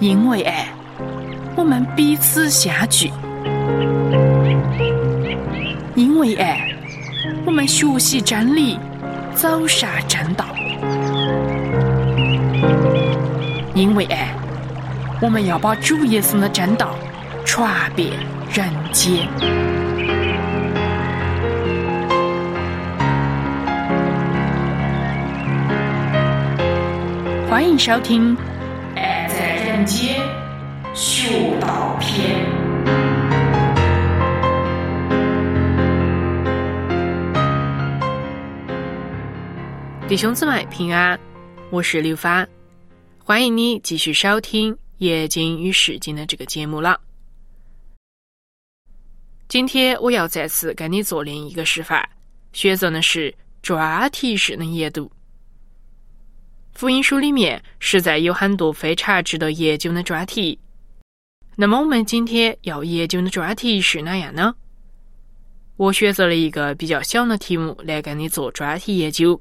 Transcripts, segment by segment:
因为爱，我们彼此相聚；因为爱，我们学习真理，走上正道；因为爱，我们要把主耶稣的正道传遍人间。欢迎收听《爱在人间》学道篇。弟兄姊妹平安，我是刘芳，欢迎你继续收听《夜经与实经》的这个节目了。今天我要再次跟你做另一个示范，选择的是专题式的研读。福音书里面实在有很多非常值得研究的专题。那么我们今天要研究的专题是哪样呢？我选择了一个比较小的题目来跟你做专题研究，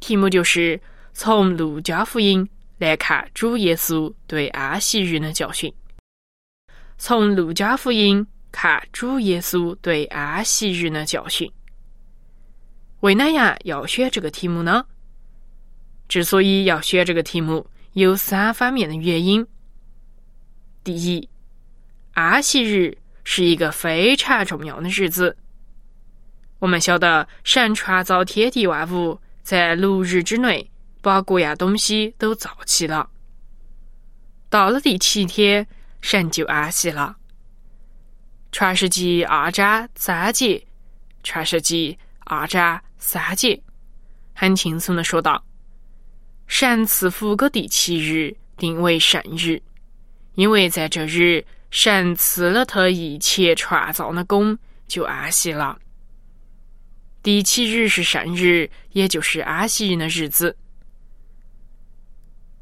题目就是从路加福音来看主耶稣对安息日的教训。从路加福音看主耶稣对安息日的教训。为哪样要选这个题目呢？之所以要选这个题目，有三方面的原因。第一，安息日是一个非常重要的日子。我们晓得，神创造天地万物，在六日之内把各样东西都造齐了。到了第七天，神就安息了。创世纪二章三节，创世纪二章三节，很轻松的说道。神赐福给第七日，定为圣日，因为在这日，神赐了他一切创造的功，就安息了。第七日是圣日，也就是安息日的日子。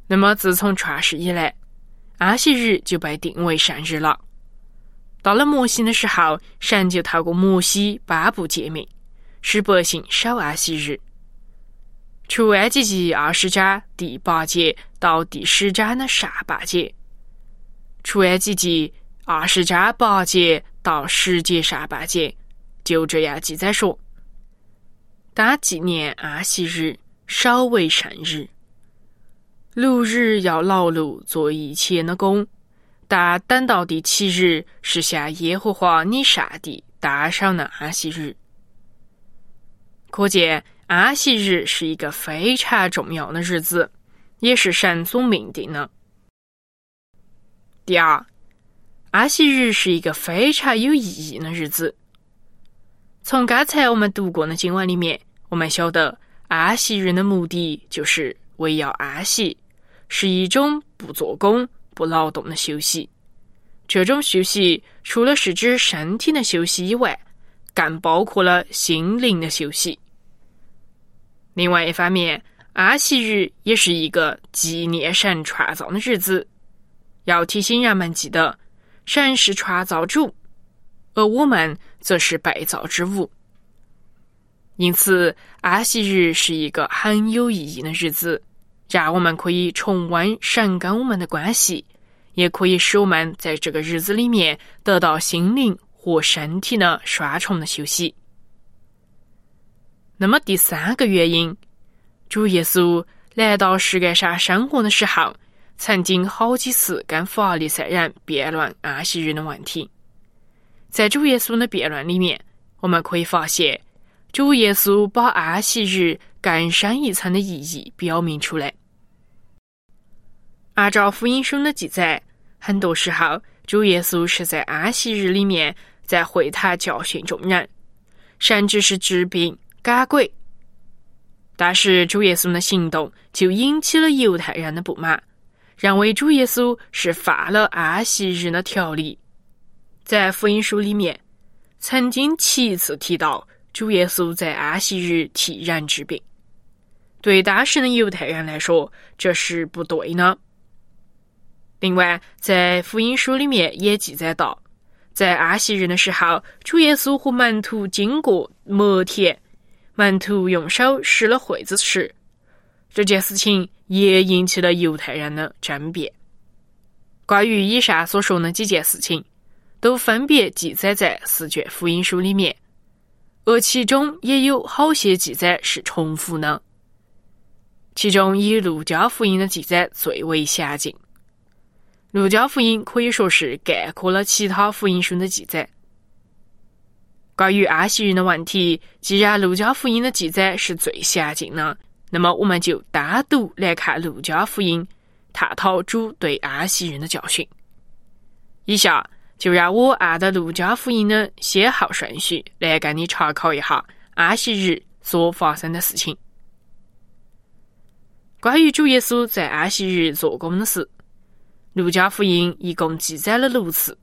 那么，自从创世以来，安息日就被定为圣日了。到了摩西的时候，神就透过摩西颁布诫命，使百姓守安息日。出埃及记二十章第八节到第十章的上半节，出埃及记二十章八节到十节上半节，就这样记载说：当纪念安息日，少为圣日。六日要劳碌做一切的工，但等到第七日，是向耶和华你上帝诞上的安息日。可见。安息日是一个非常重要的日子，也是神所命定的。第二，安息日是一个非常有意义的日子。从刚才我们读过的经文里面，我们晓得安息日的目的就是为要安息，是一种不做工、不劳动的休息。这种休息除了是指身体的休息以外，更包括了心灵的休息。另外一方面，安息日也是一个纪念神创造的日子，要提醒人们记得，神是创造主，而我们则是被造之物。因此，安息日是一个很有意义的日子，让我们可以重温神跟我们的关系，也可以使我们在这个日子里面得到心灵和身体的双重的休息。那么第三个原因，主耶稣来到世界上生活的时候，曾经好几次跟法利赛人辩论安息日的问题。在主耶稣的辩论里面，我们可以发现，主耶稣把安息日更深一层的意义表明出来。按照福音书的记载，很多时候，主耶稣是在安息日里面在会堂教训众人，甚至是治病。赶鬼，但是主耶稣的行动就引起了犹太人的不满，认为主耶稣是犯了安息日的条例。在福音书里面，曾经七次提到主耶稣在安息日替人治病。对当时的犹太人来说，这是不对的。另外，在福音书里面也记载到，在安息日的时候，主耶稣和门徒经过麦田。门徒用手拾了惠子时，这件事情也引起了犹太人的争辩。关于以上所说的几件事情，都分别记载在四卷福音书里面，而其中也有好些记载是重复的。其中以路加福音的记载最为详尽。路加福音可以说是概括了其他福音书的记载。关于阿西人的问题，既然路加福音的记载是最详尽的，那么我们就单独来看路加福音，探讨主对阿西人的教训。以下就让我按照路加福音的先后顺序来跟你查考一下阿西日所发生的事情。关于主耶稣在安息日做工的事，路加福音一共记载了六次，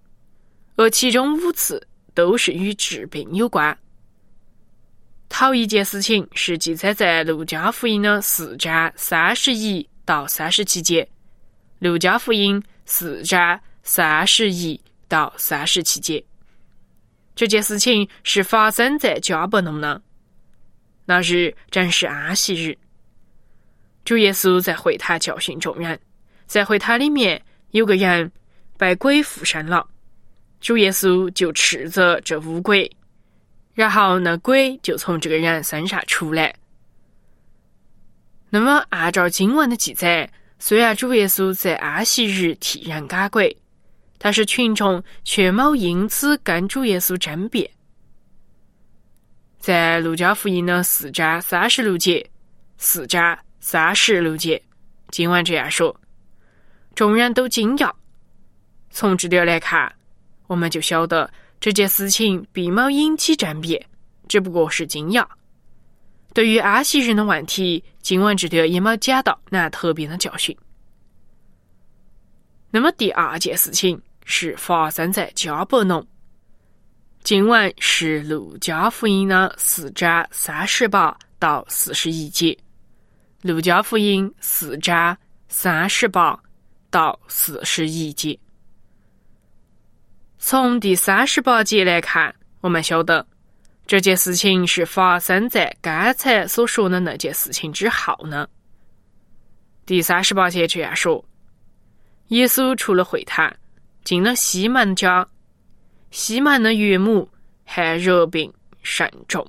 而其中五次都是与治病有关。头一件事情是记载在路加福音的四章三十一到三十七节，路加福音四章三十一到三十七节。这件事情是发生在加伯农的，那日正是安息日。主耶稣在会堂教训众人，在会堂里面有个人被鬼附身了，主耶稣就斥责这乌鬼，然后那鬼就从这个人身上出来。那么按照经文的记载，虽然主耶稣在安息日替人赶鬼，但是群众却没因此跟主耶稣争辩。在路加福音的四章三十六节，四章。三十六节，经文这样说：“众人都惊讶。从这点来看，我们就晓得这件事情并冇引起争辩，只不过是惊讶。对于安息人的问题，经文这点也冇讲到那特别的教训。那么第二件事情是发生在加伯农。经文是路加福音的四章三十八到四十一节。”路加福音四章三十八到四十一节，从第三十八节来看，我们晓得这件事情是发生在刚才所说的那件事情之后呢。第三十八节这样说：耶稣出了会堂，进了西门家。西门的岳母还热病甚重，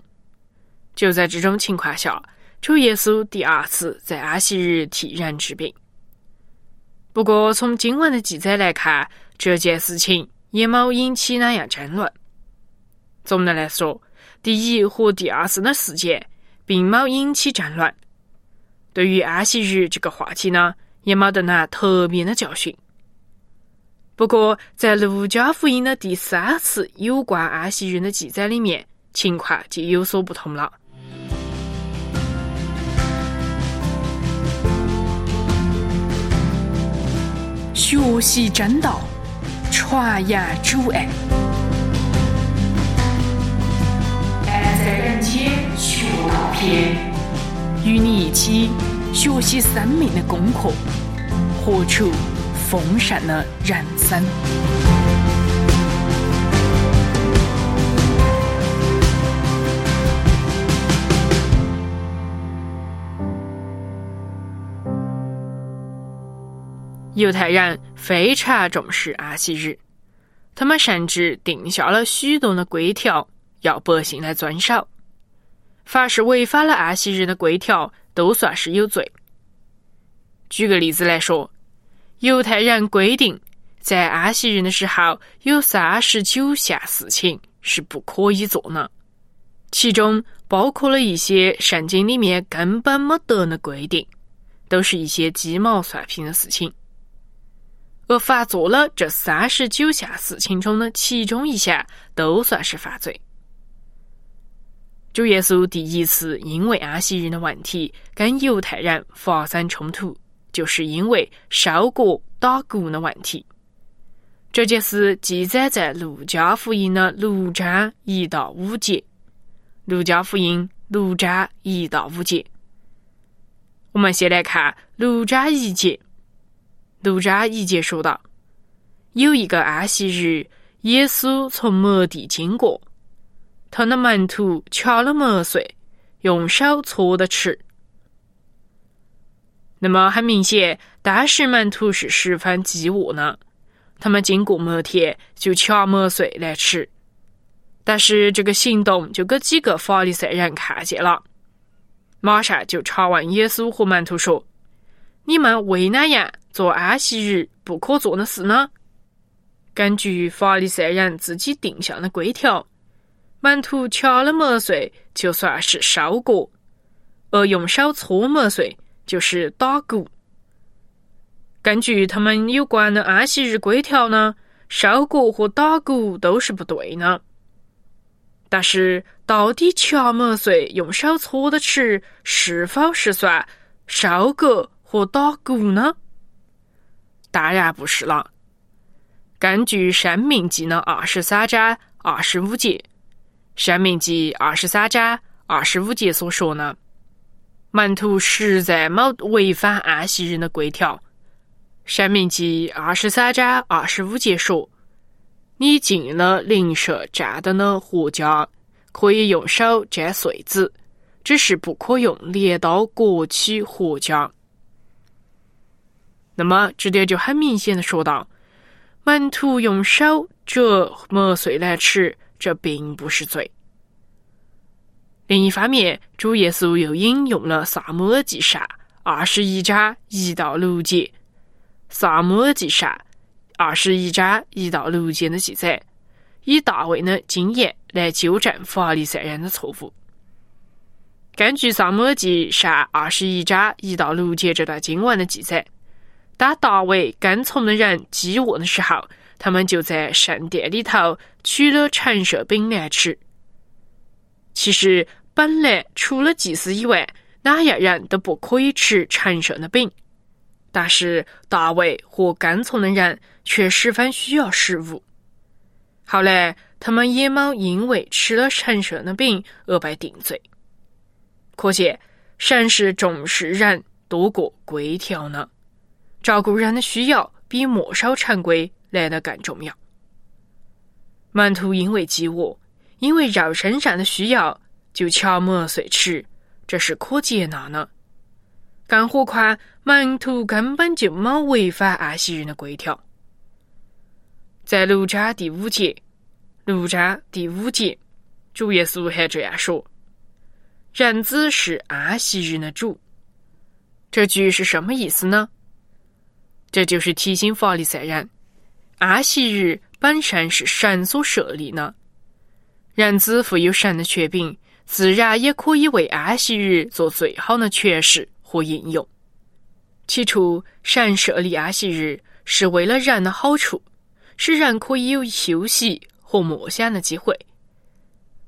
就在这种情况下。主耶稣第二次在安息日替人治病。不过，从经文的记载来看，这件事情也冇引起哪样争论。总的来说，第一和第二次的事件并冇引起争论。对于安息日这个话题呢，也冇得哪特别的教训。不过，在路加福音的第三次有关安息日的记载里面，情况就有所不同了。学习真道，传扬主爱。爱在人间学道篇，与你一起学习生命的功课，活出丰盛的人生。犹太人非常重视安息日，他们甚至定下了许多的规条，要百姓来遵守。凡是违反了安息日的规条，都算是有罪。举个例子来说，犹太人规定，在安息日的时候，有三十九项事情是不可以做的，其中包括了一些圣经里面根本没得的规定，都是一些鸡毛蒜皮的事情。而凡做了这三十九项事情中的其中一项，都算是犯罪。主耶稣第一次因为安息日的问题跟犹太人发生冲突，就是因为收割打谷的问题。这件事记载在路加福音的六章一到五节。路加福音六章一到五节，我们先来看六章一节。路加一节说道：“有一个安息日，耶稣从麦地经过，他的门徒敲了麦穗，用手搓着吃。那么很明显，当时门徒是十分饥饿呢。他们经过麦田就抢麦穗来吃。但是这个行动就给几个法利赛人看见了，马上就查问耶稣和门徒说：“你们为哪样做安息日不可做的事呢？”根据法利赛人自己定下的规条，门徒掐了麦穗就算是收割，而用手搓麦穗就是打鼓。根据他们有关的安息日规条呢，收割和打鼓都是不对的。但是，到底掐麦穗用手搓的吃，是否是算收割和打鼓呢？当然不是了。根据《生命记》的二十三章二十五节，《生命记》二十三章二十五节所说呢，门徒实在没违反安息日的规条。《生命记》二十三章二十五节说。你进了邻舍站的的活家，可以用手摘穗子，只是不可用镰刀割取活家。那么这点就很明显的说到，门徒用手折磨碎来吃，这并不是罪。另一方面，主耶稣又引用了萨母尔记上二十一章一到六节，萨母尔记上。二十一章一到六节的记载，以大卫的经验来纠正法利赛人的错误。根据《萨母耳记上》二十一章一到六节这段经文的记载，当大卫跟从的人饥饿的时候，他们就在圣殿里头取了陈设饼来吃。其实，本来除了祭司以外，哪样人都不可以吃陈设的饼。但是大卫和跟从的人却十分需要食物。后来他们也没因为吃了陈设的饼而被定罪。可见神是重视人多过规条呢，照顾人的需要比墨守成规来得更重要。门徒因为饥饿，因为肉身上的需要，就悄麦碎吃，这是可接纳的。更何况，门徒根本就没违反安息日的规条。在六章第五节，六章第五节，主耶稣还这样说：“人子是安息日的主。”这句是什么意思呢？这就是提醒法利赛人，安息日本身是神所设立的，人子富有神的权柄，自然也可以为安息日做最好的诠释。和应用。起初，神设立安息日是为了人的好处，使人可以有休息和默想的机会。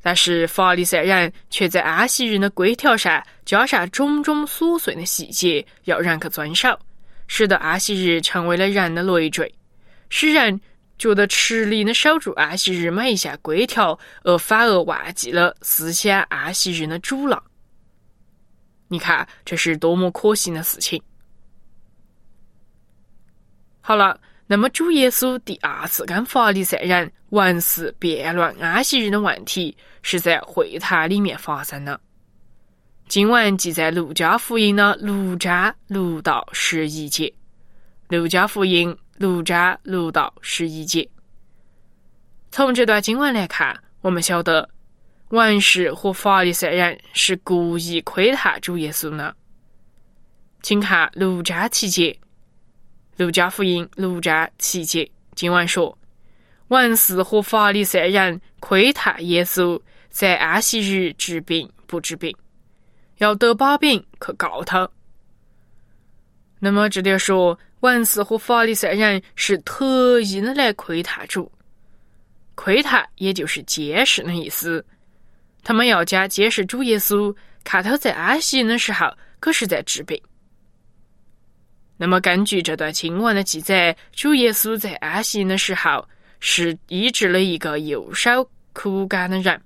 但是，法利赛人却在安息日的规条上加上种种琐碎的细节，要人去遵守，使得安息日成为了人的累赘，使人觉得吃力的守住安息日每一项规条，而反而忘记了思想安息日的主了。你看，这是多么可惜的事情！好了，那么主耶稣第二次跟法利赛人文士辩论安息日的问题，是在会谈里面发生的。经文记在路加福音的六章六到十一节。路加福音六章六到十一节。从这段经文来看，我们晓得。文士和法利赛人是故意窥探主耶稣的，请看六章七节，《路加福音》六章七节，经文说：文士和法利赛人窥探耶稣在安息日治病不治病，要得把柄去告他。那么这点说，文士和法利赛人是特意的来窥探主，窥探也就是监视的意思。他们要将监视主耶稣看他在安息的时候可是在治病。那么根据这段经文的记载，主耶稣在安息的时候是医治了一个右手枯干的人。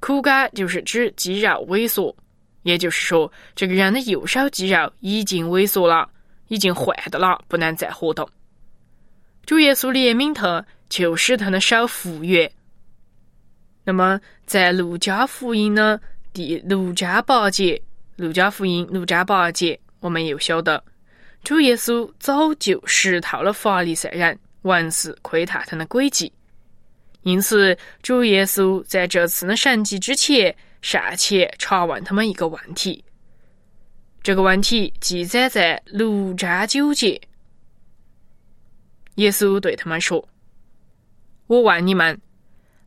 枯干就是指肌肉萎缩，也就是说，这个人的右手肌肉已经萎缩了，已经坏的了，不能再活动。主耶稣怜悯他，就使他的手复原。那么，在路加福音的第六章八节，路加福音六章八节，我们又晓得，主耶稣早就识透了法利赛人万事窥探他的诡计，因此主耶稣在这次的神迹之前，尚且查问他们一个问题。这个问题记载在六章九节。耶稣对他们说：“我问你们，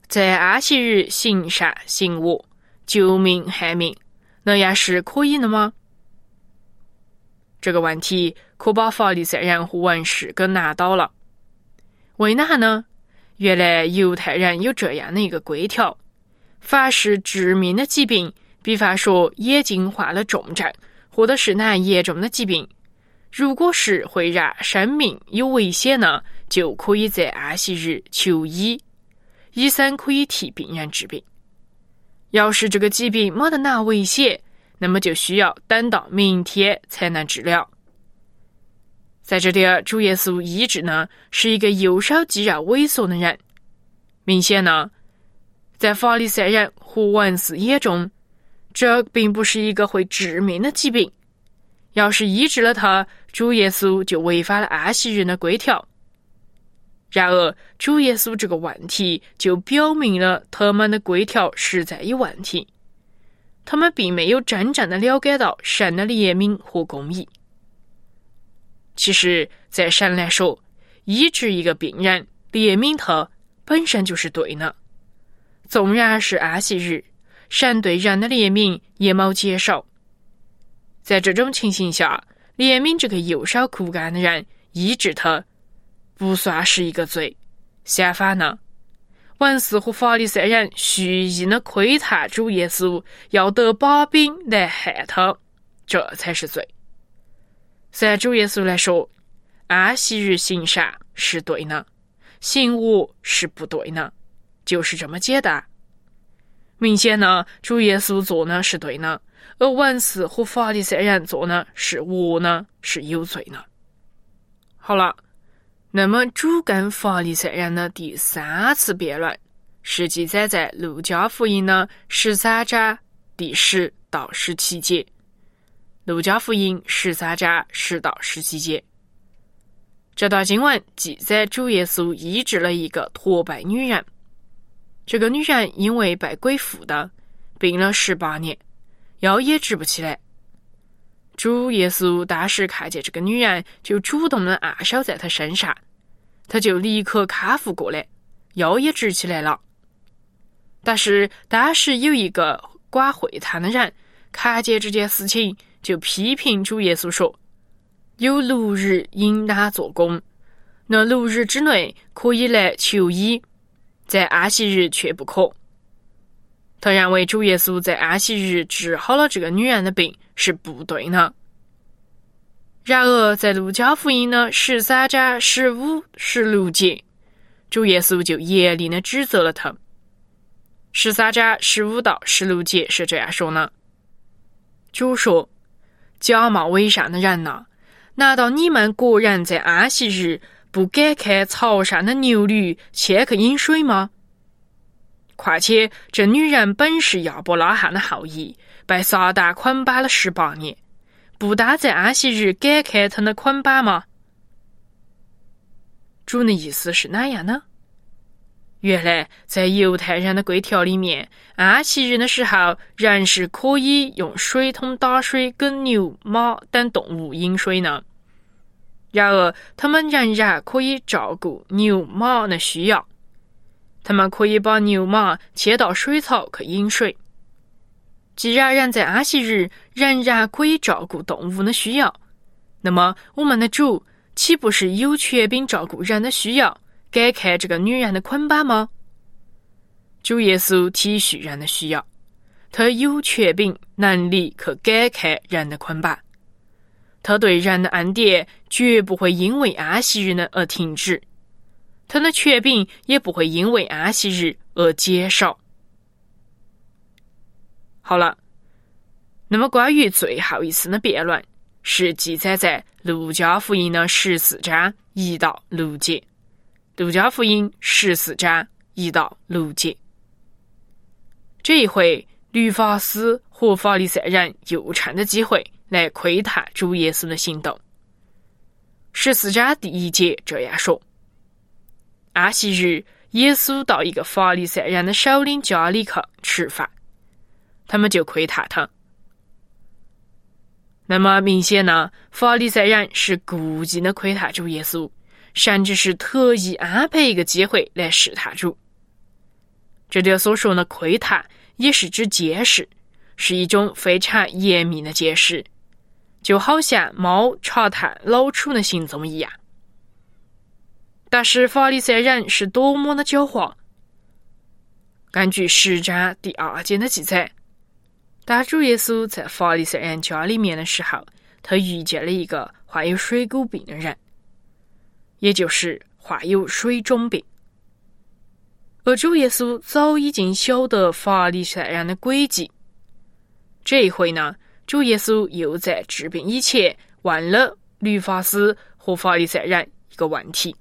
在安息日行善行恶、救命害命，那样是可以的吗？”这个问题可把法利赛人和文士给难倒了。为哪呢？原来犹太人有这样的一个规条：凡是致命的疾病，比方说眼睛患了重症，或者是哪严重的疾病。如果是会让生命有危险呢，就可以在安息日求医，医生可以替病人治病。要是这个疾病没得哪危险，那么就需要等到明天才能治疗。在这里，主耶稣医治呢是一个右手肌肉萎缩的人。明显呢，在法利赛人和文士眼中，这并不是一个会致命的疾病。要是医治了他，主耶稣就违反了安息日的规条。然而，主耶稣这个问题就表明了他们的规条实在有问题。他们并没有真正的了解到神的怜悯和公义。其实，在神来说，医治一个病人、怜悯他本身就是对的。纵然是安息日，神对人的怜悯也没减少。在这种情形下，怜悯这个右手枯干的人，医治他，不算是一个罪。相反呢，文士和法利赛人蓄意的窥探主耶稣，要得把柄来害他，这才是罪。按主耶稣来说，安息日行善是对的，行恶是不对的，就是这么简单。明显呢，主耶稣做呢是对的。而文士和法利赛人做呢是恶呢，是有罪呢。好了，那么主跟法利赛人的第三次辩论是记载在路加福音的十三章第十到十七节。路加福音十三章十到十七节，这段经文记载主耶稣医治了一个驼背女人。这个女人因为被鬼附的，病了十八年。腰也直不起来。主耶稣当时看见这个女人，就主动的按手在她身上，她就立刻康复过来，腰也直起来了。但是当时有一个管会堂的人看见这件事情，就批评主耶稣说：“有六日应当做工，那六日之内可以来求医，在安息日却不可。”他认为主耶稣在安息日治好了这个女人的病是不对的。然而，在路加福音的十三章十五、十六节，主耶稣就严厉的指责了他。十三章十五到十六节是这样说的：“主说，假冒伪善的人呐，难道你们果然在安息日不敢看槽上的牛驴牵去饮水吗？”况且，这女人本是亚伯拉罕的后裔，被撒旦捆绑了十八年，不当在安息日解开她的捆绑吗？主的意思是哪样呢？原来，在犹太人的规条里面，安息日的时候，人是可以用水桶打水给牛、马等动物饮水的。然而，他们仍然可以照顾牛、马的需要。他们可以把牛马牵到水槽去饮水。既然人在安息日仍然可以照顾动物的需要，那么我们的主岂不是有权柄照顾人的需要，解开这个女人的捆绑吗？主耶稣体恤人的需要，他有权柄能力去解开人的捆绑。他对人的恩典绝不会因为安息日呢而停止。他的权柄也不会因为安息日而减少。好了，那么关于最后一次的辩论，是记载在路加福音的十四章一到六节。路加福音十四章一到六节，这一回律法师和法利赛人又趁着机会来窥探主耶稣的行动。十四章第一节这样说：安息日，耶稣到一个法利赛人的首领家里去吃饭，他们就窥探他。那么明显呢，法利赛人是故意的窥探主耶稣，甚至是特意安排一个机会来试探主。这里所说的窥探，也是指监视，是一种非常严密的监视，就好像猫查探老鼠的行踪一样。但是法利赛人是多么的狡猾！根据十章第二节的记载。当主耶稣在法利赛人家里面的时候，他遇见了一个患有水谷病的人，也就是患有水肿病。而主耶稣早已经晓得法利赛人的诡计。这一回呢，主耶稣又在治病以前问了律法师和法利赛人一个问题，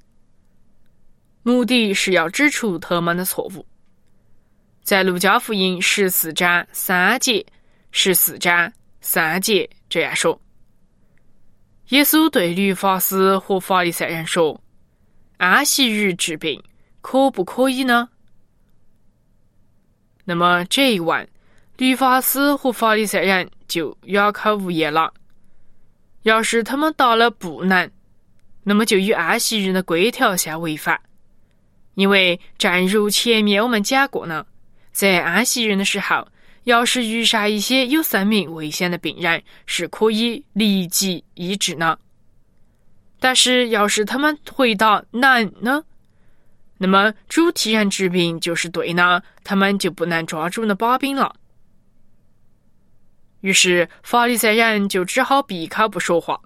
目的是要指出他们的错误。在路加福音十四章三节、十四章三节这样说：“耶稣对律法师和法利赛人说，安息日治病可不可以呢？”那么这一问，律法师和法利赛人就哑口无言了。要是他们答了不能，那么就与安息日的规条相违反，因为正如前面我们讲过呢。在安息日的时候，要是遇上一些有生命危险的病人，是可以立即医治呢。但是，要是他们回答能呢，那么主替人治病就是对呢，他们就不能抓住那把柄了。于是，法利赛人就只好闭口不说话。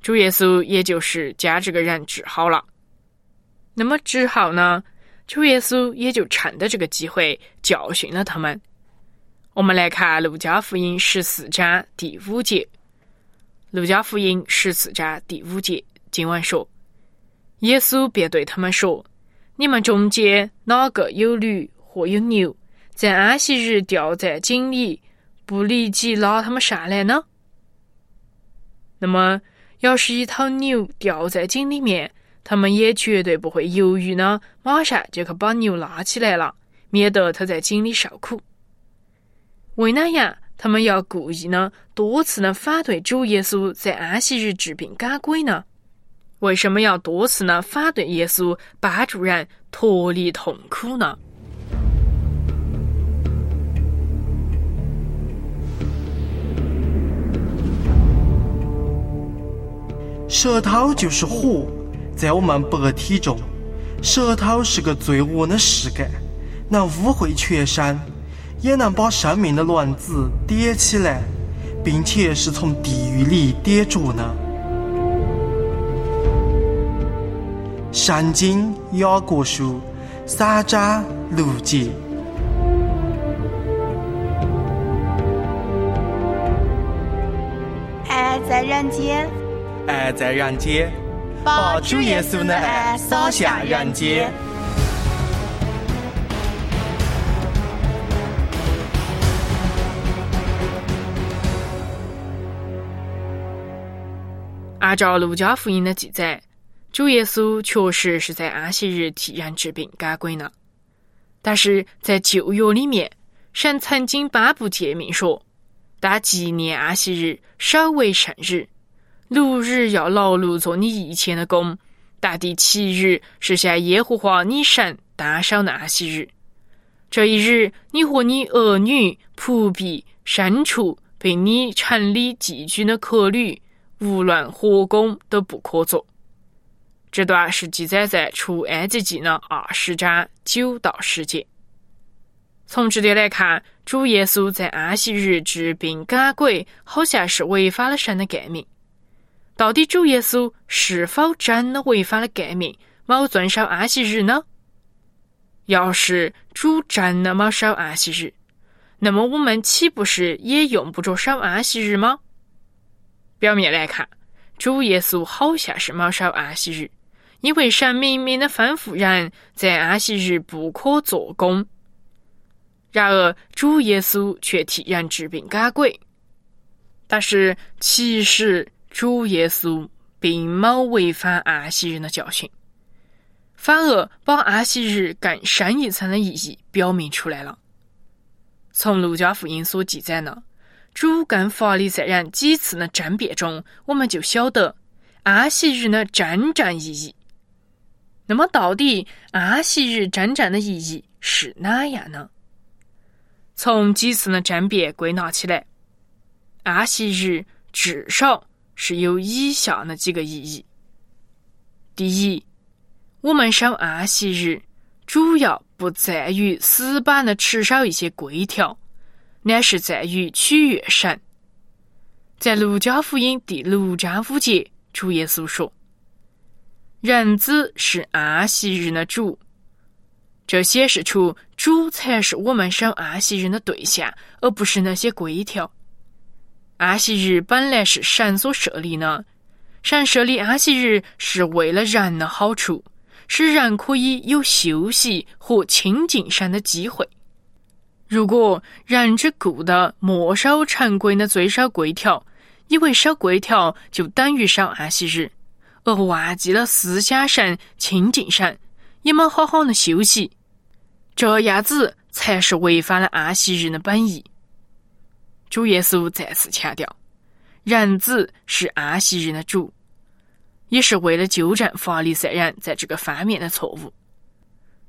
主耶稣也就是将这个人治好了。那么之后呢？主耶稣也就趁着这个机会教训了他们。我们来看《路加福音》十四章第五节，《路加福音》十四章第五节经文说：“耶稣便对他们说：‘你们中间哪个有驴或有牛，在安息日掉在井里，不立即拉他们上来呢？’那么，要是一头牛掉在井里面。”他们也绝对不会犹豫呢，马上就去把牛拉起来了，免得他在井里受苦。为哪样？他们要故意呢，多次呢反对主耶稣在安息日治病赶鬼呢？为什么要多次呢反对耶稣帮助人脱离痛苦呢？舌头就是火。在我们白体中，舌头是个最恶的事干，能污秽全身，也能把生命的卵子点起来，并且是从地狱里点着呢。圣经雅各书三章六节，爱在人间，爱在人间。把主耶稣的爱洒向人间。按照路加福音的记载，主耶稣确实是在安息日替人治病赶鬼呢。但是在旧约里面，神曾经颁布诫命说：“当纪念安息日，守为圣日。”六日要劳碌做你一切的工，但第七日是向耶和华你神单守的安息日。这一日，你和你儿女、仆婢、牲畜，并你城里寄居的客旅，无论何工都不可做。这段是记载在出埃及记的二十章九到十节。从这点来看，主耶稣在安息日治病赶鬼，好像是违反了神的诫命。到底主耶稣是否真的违反了诫命，冇遵守安息日呢？要是主真的冇守安息日，那么我们岂不是也用不着守安息日吗？表面来看，主耶稣好像是冇守安息日，因为神明明的吩咐人在安息日不可做工。然而主耶稣却替人治病赶鬼。但是其实主耶稣并冇违反安息日的教训，反而把安息日更深一层的意义表明出来了。从路加福音所记载呢，主跟法利赛人几次的争辩中，我们就晓得安息日的真正意义。那么，到底安息日真正的意义是哪样呢？从几次的争辩归纳起来，安息日至少是有以下那几个意义：第一，我们守安息日主要不在于死板的持守一些规条，乃是在于取悦神。在路加福音第六章五节，主耶稣说：“人子是安息日的主。”这显示出主才是我们守安息日的对象，而不是那些规条。安息日本来是神所设立的，神设立安息日是为了人的好处，使人可以有休息和亲近神的机会。如果人只顾得墨守成规的遵守规条，以为守规条就等于守安息日，而忘记了思想神、亲近神。也没好好的休息，这样子才是违反了安息日的本意。主耶稣再次强调，人子是安息日的主，也是为了纠正法利赛人在这个方面的错误。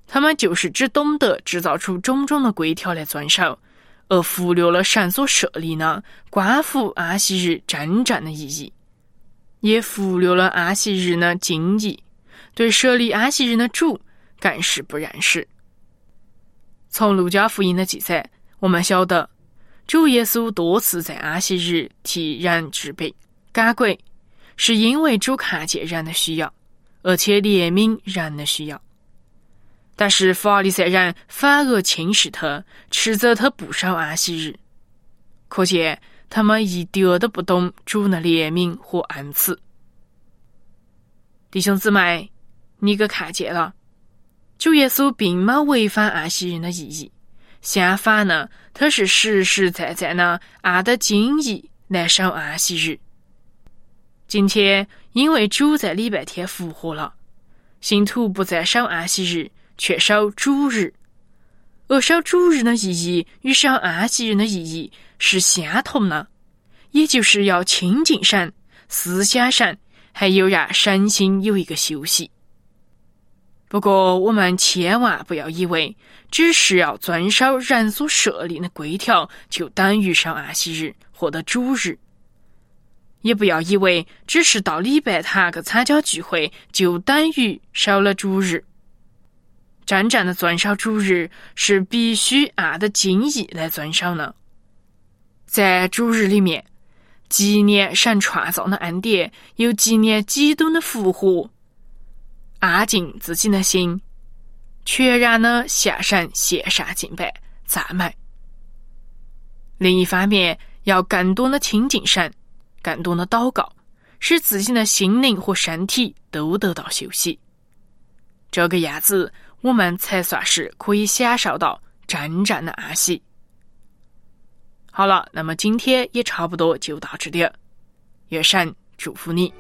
他们就是只懂得制造出种种的规条来遵守，而忽略了神所设立的关乎安息日真正的意义，也忽略了安息日的经义，对设立安息日的主。更是不认识。从路加福音的记载，我们晓得主耶稣多次在安息日替人治病赶鬼，是因为主看见人的需要，而且怜悯人的需要。但是法利赛人反而轻视他，斥责他不守安息日，可见他们一点都不懂主的怜悯和恩慈。弟兄姊妹，你可看见了？主耶稣并没违反安息日的意义，相反呢，他是实实在在的按的经义来守安息日。今天因为主在礼拜天复活了，信徒不再守安息日，却守主日。而守主日的意义与守安息日的意义是相同的，也就是要亲近神、思想神，还有让身心有一个休息。不过，我们千万不要以为只是要遵守人所设立的规条，就等于上安息日获得主日；也不要以为只是到礼拜堂去参加聚会，就等于守了主日。真正的遵守主日，是必须按的经义来遵守的。在主日里面，纪念神创造的恩典，又纪念基督的复活。安静自己的心，全然的向神献上敬拜、赞美。另一方面，要更多的亲近神，更多的祷告，使自己的心灵和身体都得到休息。这个样子，我们才算是可以享受到真正的安息。好了，那么今天也差不多就到这里，愿神祝福你。